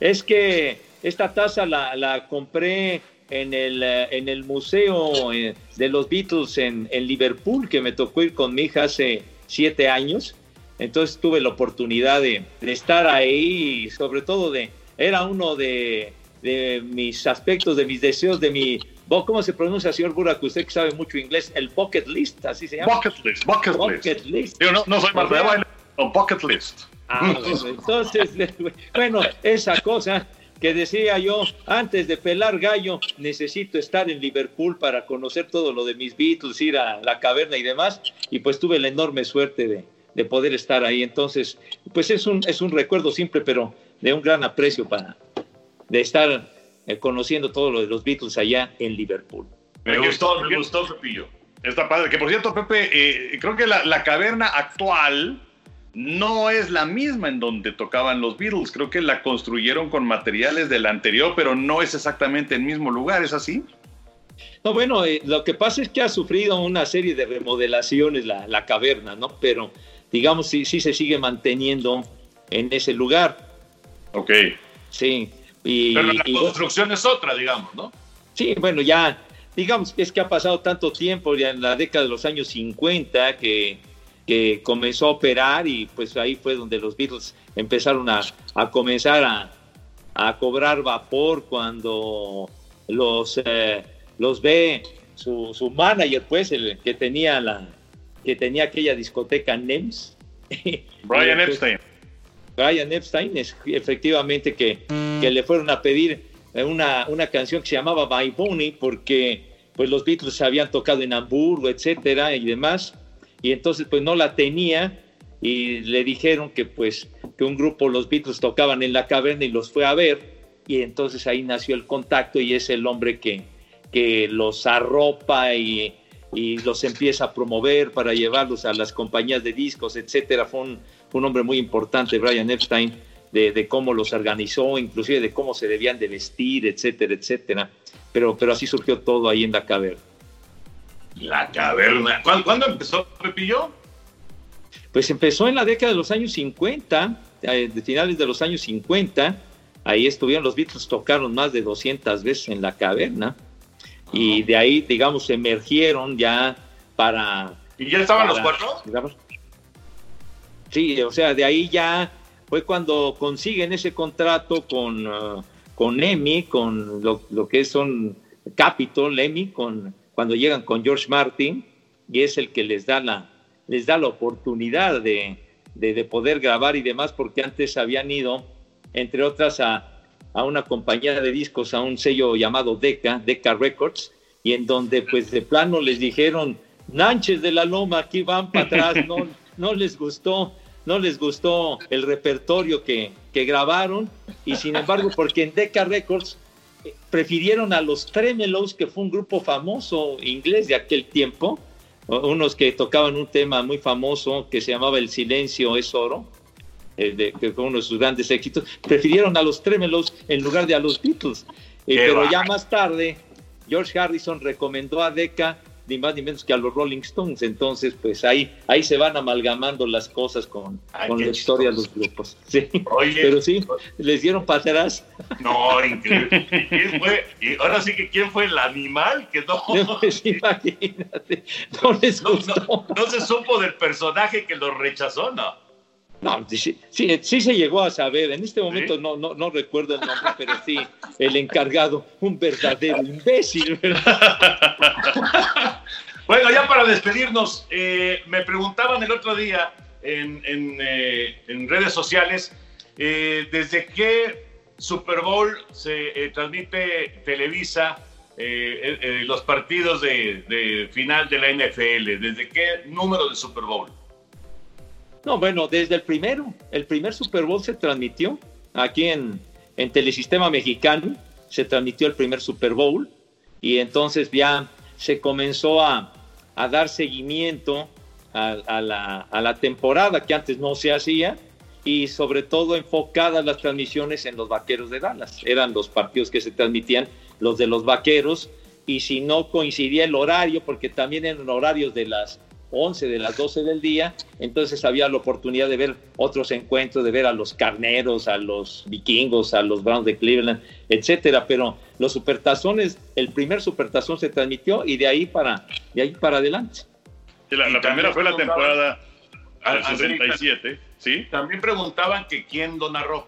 es que esta taza la, la compré en el, en el Museo eh, de los Beatles en, en, Liverpool, que me tocó ir con mi hija hace siete años. Entonces tuve la oportunidad de, de estar ahí y sobre todo de, era uno de, de, mis aspectos, de mis deseos, de mi ¿Cómo se pronuncia, señor Burak? Usted que sabe mucho inglés, el bucket list, así se llama. Bucket list, bucket, list. Yo no, no soy más de baile, bucket list. Ah, entonces, bueno, esa cosa que decía yo, antes de pelar gallo, necesito estar en Liverpool para conocer todo lo de mis Beatles, ir a la caverna y demás, y pues tuve la enorme suerte de, de poder estar ahí. Entonces, pues es un, es un recuerdo simple, pero de un gran aprecio para de estar eh, conociendo todo lo de los Beatles allá en Liverpool. Me gustó, me gustó, Pepillo. Está padre. Que por cierto, Pepe, eh, creo que la, la, caverna actual no es la misma en donde tocaban los Beatles. Creo que la construyeron con materiales del anterior, pero no es exactamente el mismo lugar, ¿es así? No, bueno, eh, lo que pasa es que ha sufrido una serie de remodelaciones la, la caverna, ¿no? Pero digamos, sí, sí se sigue manteniendo en ese lugar. Ok. Sí. Y, Pero la construcción es otra, digamos, ¿no? Sí, bueno, ya, digamos, es que ha pasado tanto tiempo, ya en la década de los años 50, que, que comenzó a operar y pues ahí fue donde los Beatles empezaron a, a comenzar a, a, cobrar vapor cuando los, eh, los ve su, su manager, pues, el que tenía la, que tenía aquella discoteca NEMS. Brian pues, Epstein. Brian Epstein, es, efectivamente que, que, le fueron a pedir una, una canción que se llamaba By Bonnie porque pues los Beatles habían tocado en Hamburgo, etcétera y demás, y entonces pues no la tenía y le dijeron que pues que un grupo los Beatles tocaban en la caverna y los fue a ver y entonces ahí nació el contacto y es el hombre que, que los arropa y y los empieza a promover para llevarlos a las compañías de discos, etcétera. Fue un, un hombre muy importante, Brian Epstein, de, de, cómo los organizó, inclusive de cómo se debían de vestir, etcétera, etcétera. Pero, pero así surgió todo ahí en la caverna. La caverna. ¿Cuándo, empezó Pepillo? Pues empezó en la década de los años 50, eh, de finales de los años 50. Ahí estuvieron los Beatles, tocaron más de 200 veces en la caverna y de ahí, digamos, emergieron ya para... ¿Y ya estaban los cuatro? sí, o sea, de ahí ya fue cuando consiguen ese contrato con, uh, con EMI, con lo, lo, que son Capitol, EMI, con, cuando llegan con George Martin, y es el que les da la, les da la oportunidad de, de, de poder grabar y demás, porque antes habían ido, entre otras, a, a una compañía de discos, a un sello llamado Deca, Deca Records, y en donde pues de plano les dijeron, Nanches de la Loma, aquí van para atrás, no, no les gustó, no les gustó el repertorio que, que grabaron, y sin embargo, porque en Deca Records prefirieron a los Tremelos, que fue un grupo famoso inglés de aquel tiempo, unos que tocaban un tema muy famoso que se llamaba El silencio es oro, eh, de, que fue uno de sus grandes éxitos, prefirieron a los Tremelos en lugar de a los Beatles. Eh, pero ya más tarde, George Harrison recomendó a Decca ni más ni menos que a los Rolling Stones. Entonces, pues ahí, ahí se van amalgamando las cosas con, con la historia de los grupos. Sí. Pero sí, les dieron para atrás. No, increíble. ¿Quién fue? Y ahora sí que quién fue el animal que no. Pues, imagínate, no les no se supo del personaje que los rechazó, ¿no? No, sí, sí, sí, se llegó a saber. En este momento no, no, no, recuerdo el nombre, pero sí, el encargado, un verdadero imbécil. bueno, ya para despedirnos, eh, me preguntaban el otro día en, en, eh, en redes sociales eh, desde qué Super Bowl se transmite Televisa los partidos de, de final de la NFL, desde qué número de Super Bowl. No, bueno, desde el primero, el primer Super Bowl se transmitió aquí en, en Telesistema Mexicano, se transmitió el primer Super Bowl y entonces ya se comenzó a, dar seguimiento a, a, la, a, la, temporada que antes no se hacía y sobre todo enfocadas las transmisiones en los Vaqueros de Dallas. Eran los partidos que se transmitían, los de los Vaqueros, y si no coincidía el horario, porque también eran horarios de las 11 de las 12 del día, entonces había la oportunidad de ver otros encuentros, de ver a los carneros, a los vikingos, a los Browns de Cleveland, etcétera, pero los supertazones, el primer supertazón se transmitió y de ahí para, de ahí para adelante. la, la primera fue la temporada al 67, ¿sí? También preguntaban que quién lo narró.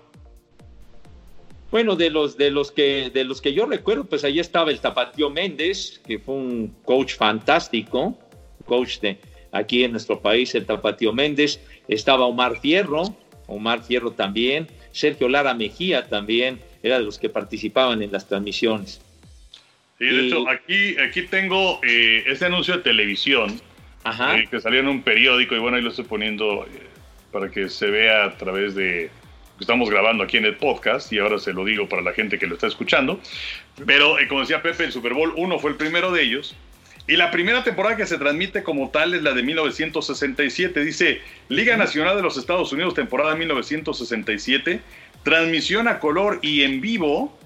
Bueno, de los, de los que de los que yo recuerdo, pues ahí estaba el Tapatío Méndez, que fue un coach fantástico, coach de aquí en nuestro país, el Tapatío Méndez, estaba Omar Fierro, Omar Fierro también, Sergio Lara Mejía también, era de los que participaban en las transmisiones. Sí, de hecho, aquí, aquí tengo eh, este anuncio de televisión eh, que salió en un periódico y bueno, ahí lo estoy poniendo eh, para que se vea a través de que estamos grabando aquí en el podcast y ahora se lo digo para la gente que lo está escuchando. Pero como decía Pepe, el Super Bowl 1 fue el primero de ellos. Y la primera temporada que se transmite como tal es la de 1967. Dice Liga Nacional de los Estados Unidos, temporada 1967. Transmisión a color y en vivo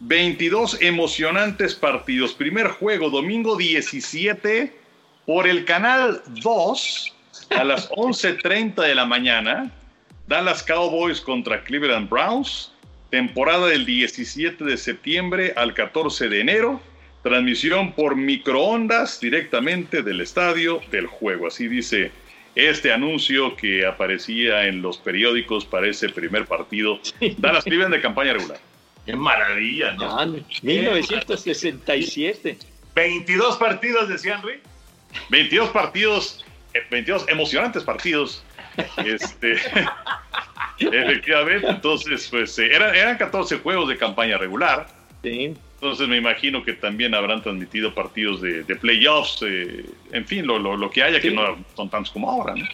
22 emocionantes partidos. Primer juego, domingo 17, por el canal 2, a las 11.30 de la mañana. Dallas Cowboys contra Cleveland Browns. Temporada del 17 de septiembre al 14 de enero. Transmisión por microondas directamente del estadio del juego. Así dice este anuncio que aparecía en los periódicos para ese primer partido. Dallas Cleveland de campaña regular. Qué maravilla, ¿no? 1967. 22 partidos, decía Henry. 22 partidos, 22 eh, emocionantes partidos. Este, efectivamente, entonces, pues eh, eran, eran 14 juegos de campaña regular. Entonces me imagino que también habrán transmitido partidos de, playoffs, eh, en fin, lo, lo, que haya, que no son tantos como ahora, ¿no?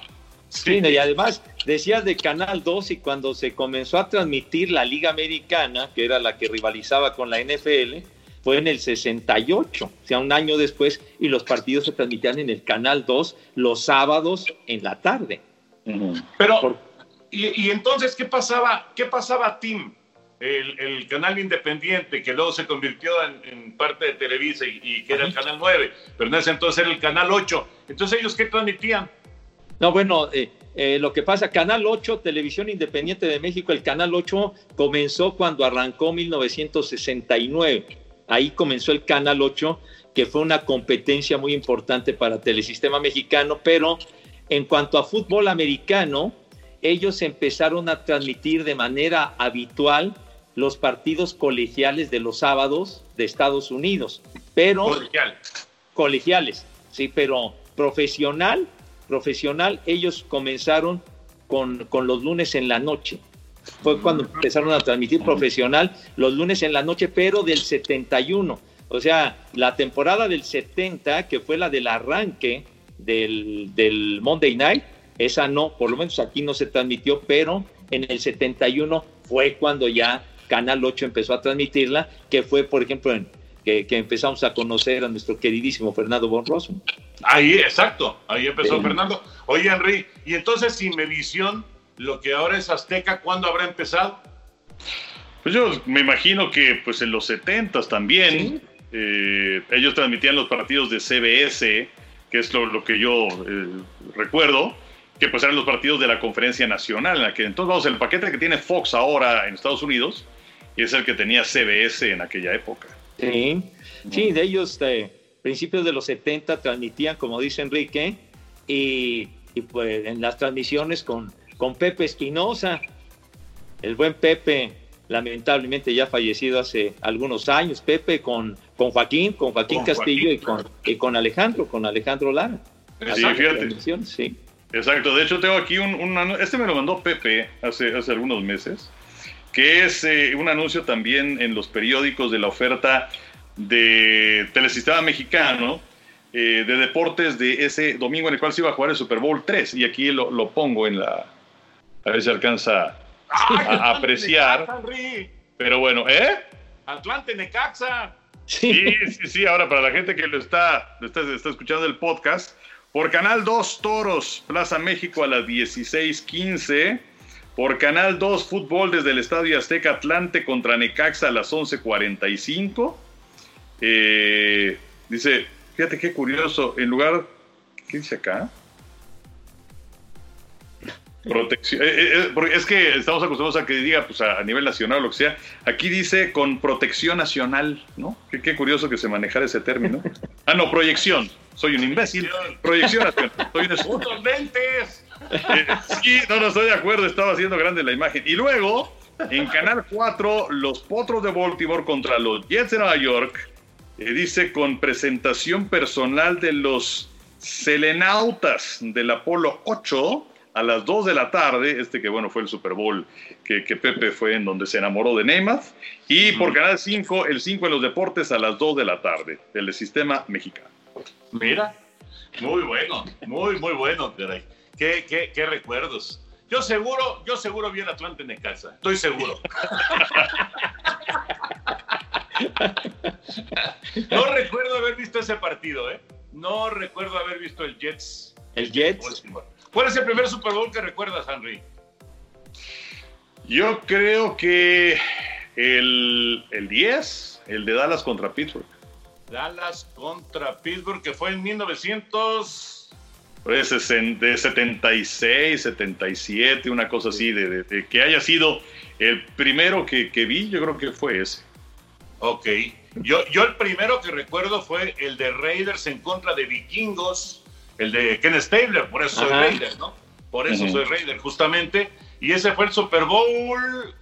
Sí, y además decías de Canal 2 y cuando se comenzó a transmitir la Liga Americana, que era la que rivalizaba con la NFL, fue en el 68, o sea, un año después, y los partidos se transmitían en el Canal 2 los sábados en la tarde. Pero, y, entonces, ¿qué pasaba, qué pasaba Tim? El, canal independiente que luego se convirtió en, parte de Televisa y, que era el canal 9, pero en ese entonces era el canal 8. Entonces, ¿ellos qué transmitían? No, bueno, eh, eh, lo que pasa, Canal 8, Televisión Independiente de México, el Canal 8 comenzó cuando arrancó 1969. Ahí comenzó el Canal 8, que fue una competencia muy importante para Telesistema Mexicano, pero en cuanto a fútbol americano, ellos empezaron a transmitir de manera habitual los partidos colegiales de los sábados de Estados Unidos, pero colegiales, sí, pero profesional profesional, ellos comenzaron con, con los lunes en la noche. Fue cuando empezaron a transmitir profesional los lunes en la noche, pero del 71. O sea, la temporada del 70, que fue la del arranque del, del Monday Night, esa no, por lo menos aquí no se transmitió, pero en el 71 fue cuando ya Canal 8 empezó a transmitirla, que fue, por ejemplo, en que, empezamos a conocer a nuestro queridísimo Fernando Von Rossum. Ahí, exacto, ahí empezó Fernando. Oye, Henry, y entonces Simevisión, lo que ahora es Azteca, ¿cuándo habrá empezado? Pues yo me imagino que pues en los 70 también. Eh, ellos transmitían los partidos de CBS, que es lo, que yo eh, recuerdo, que pues eran los partidos de la conferencia nacional, en la que entonces vamos, el paquete que tiene Fox ahora en Estados Unidos es el que tenía CBS en aquella época. Sí, sí, de ellos de principios de los 70 transmitían, como dice Enrique, y, pues en las transmisiones con, con Pepe Espinosa, el buen Pepe, lamentablemente ya fallecido hace algunos años, Pepe con, con Joaquín, con Joaquín Castillo Y, con, y con Alejandro, con Alejandro Lara. Sí, fíjate. Sí. Exacto, de hecho tengo aquí un, este me lo mandó Pepe hace, hace algunos meses que es eh, un anuncio también en los periódicos de la oferta de Telesistema Mexicano eh, de deportes de ese domingo en el cual se iba a jugar el Super Bowl 3. Y aquí lo, pongo en la... A ver si alcanza a, apreciar. Pero bueno, ¿eh? Atlante Necaxa. Sí, sí, sí. Ahora, para la gente que lo está, está, está escuchando el podcast, por Canal 2 Toros, Plaza México a las 16:15 por Canal 2, fútbol desde el Estadio Azteca Atlante contra Necaxa a las 11.45. Eh, dice, fíjate qué curioso, en lugar, ¿qué dice acá? Protección. Eh, eh, es que estamos acostumbrados a que diga pues, a, nivel nacional o lo que sea. Aquí dice con protección nacional, ¿no? Qué, curioso que se manejara ese término. Ah, no, proyección. Soy un imbécil. Proyección nacional. Soy un... lentes! sí, no, no estoy de acuerdo. Estaba haciendo grande la imagen. Y luego, En Canal 4, los Potros de Baltimore contra los Jets de Nueva York. Eh, dice con presentación personal de los Selenautas del Apolo 8 a las 2 de la tarde, este que bueno fue el Super Bowl que, Pepe fue en donde se enamoró de Neymar, y por Canal 5, el 5 en los deportes a las 2 de la tarde, del sistema mexicano. Mira, muy bueno, muy, muy bueno, caray. Qué, qué, qué recuerdos. Yo seguro, yo seguro vi el Atlante en casa, estoy seguro. no recuerdo haber visto ese partido, ¿eh? No recuerdo haber visto el Jets. ¿El Jets? ¿Cuál es el primer Super Bowl que recuerdas, Henry? Yo creo que el, el 10, el de Dallas contra Pittsburgh. Dallas contra Pittsburgh, que fue en 1900... Pues de 76, 77, una cosa así, de, que haya sido el primero que, que, vi, yo creo que fue ese. Ok. Yo, yo el primero que recuerdo fue el de Raiders en contra de Vikingos el de Ken Stabler, por eso soy Raider, ¿no? Por eso soy Raider, justamente. Y ese fue el Super Bowl.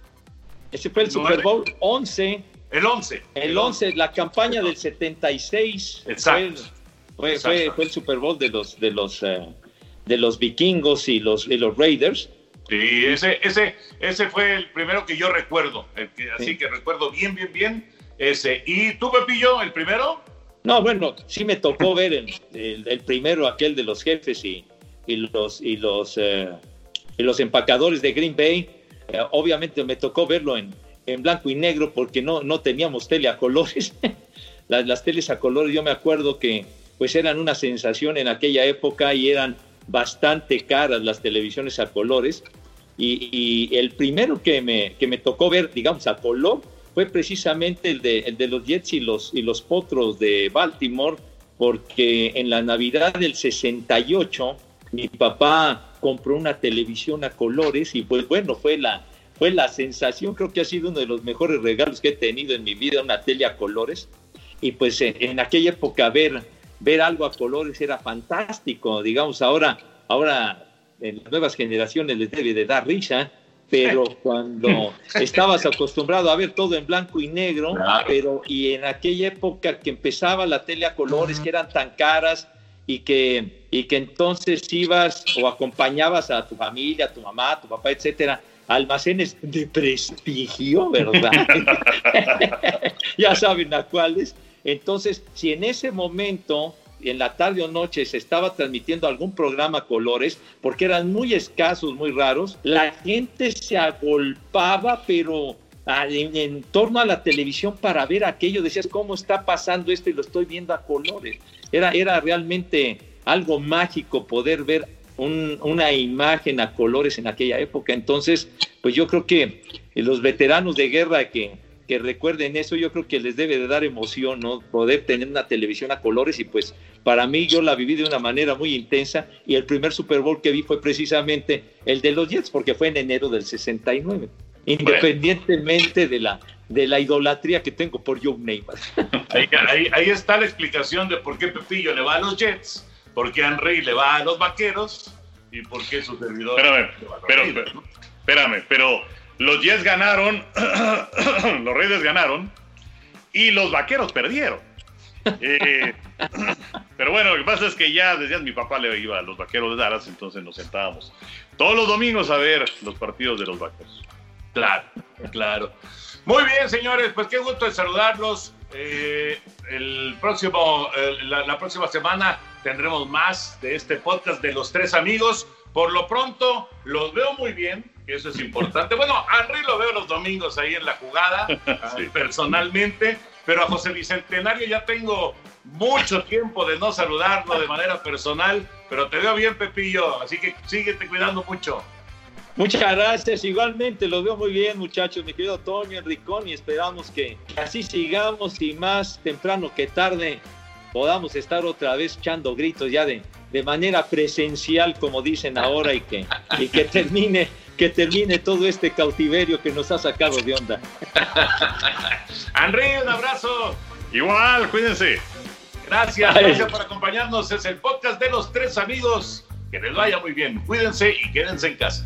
Ese fue el Super Bowl 11. El 11. El 11, la campaña del 76. Exacto. Fue, fue, fue, el Super Bowl de los, de los, eh, de los vikingos y los, y los Raiders. Sí, ese, ese, ese fue el primero que yo recuerdo. así que recuerdo bien, bien, bien ese. ¿Y tú, Pepillo, el primero? No, bueno, sí me tocó ver el, primero, aquel de los jefes y, los, y, los, eh, y los empacadores de Green Bay. Eh, obviamente me tocó verlo en, en, blanco y negro porque no, no teníamos tele a colores. las, las teles a colores, yo me acuerdo que pues eran una sensación en aquella época y eran bastante caras las televisiones a colores. Y, el primero que me, que me tocó ver, digamos, a color fue precisamente el de, el de los Jets y los, y los Potros de Baltimore, porque en la Navidad del 68 mi papá compró una televisión a colores y pues bueno, fue la, fue la sensación, creo que ha sido uno de los mejores regalos que he tenido en mi vida, una tele a colores. Y pues en, aquella época ver, ver algo a colores era fantástico, digamos, ahora, ahora en las nuevas generaciones les debe de dar risa, pero cuando estabas acostumbrado a ver todo en blanco y negro, pero y en aquella época que empezaba la tele a colores que eran tan caras y que, y que entonces ibas o acompañabas a tu familia, a tu mamá, a tu papá, etcétera, almacenes de prestigio, ¿verdad? ya saben a cuáles. Entonces, si en ese momento en la tarde o noche se estaba transmitiendo algún programa colores, porque eran muy escasos, muy raros, la gente se agolpaba, pero en, torno a la televisión para ver aquello, decías, ¿cómo está pasando esto? Y lo estoy viendo a colores. Era, era realmente algo mágico poder ver una imagen a colores en aquella época. Entonces, pues yo creo que los veteranos de guerra que, que recuerden eso, yo creo que les debe de dar emoción, ¿no? Poder tener una televisión a colores y pues para mí yo la viví de una manera muy intensa y el primer Super Bowl que vi fue precisamente el de los Jets porque fue en enero del 69, independientemente de la de la idolatría que tengo por Joe Neymar. Ahí, está la explicación de por qué Pepillo le va a los Jets, por qué Henry le va a los Vaqueros y por qué su servidor... Espérame, pero, espérame, pero los Jets ganaron, los Reyes ganaron y los Vaqueros perdieron. Eh, pero bueno, lo que pasa es que ya desde mi papá le iba a los Vaqueros de Dallas, entonces nos sentábamos todos los domingos a ver los partidos de los Vaqueros. Claro, claro. Muy bien, señores, pues qué gusto de saludarlos. Eh, el próximo, la próxima semana tendremos más de este podcast de los tres amigos. Por lo pronto, los veo muy bien eso es importante. Bueno, a Henry lo veo los domingos ahí en la jugada, personalmente, pero a José Bicentenario ya tengo mucho tiempo de no saludarlo de manera personal, pero te veo bien, Pepillo, así que síguete cuidando mucho. Muchas gracias, igualmente lo veo muy bien muchachos, mi querido Toño Enricón y esperamos que así sigamos y más temprano que tarde podamos estar otra vez echando gritos ya de, de manera presencial como dicen ahora y que, y que termine que termine todo este cautiverio que nos ha sacado de onda. Henry, un abrazo. Igual, cuídense. Gracias, gracias por acompañarnos. Es el podcast de los tres amigos. Que les vaya muy bien. Cuídense y quédense en casa.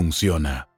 funciona.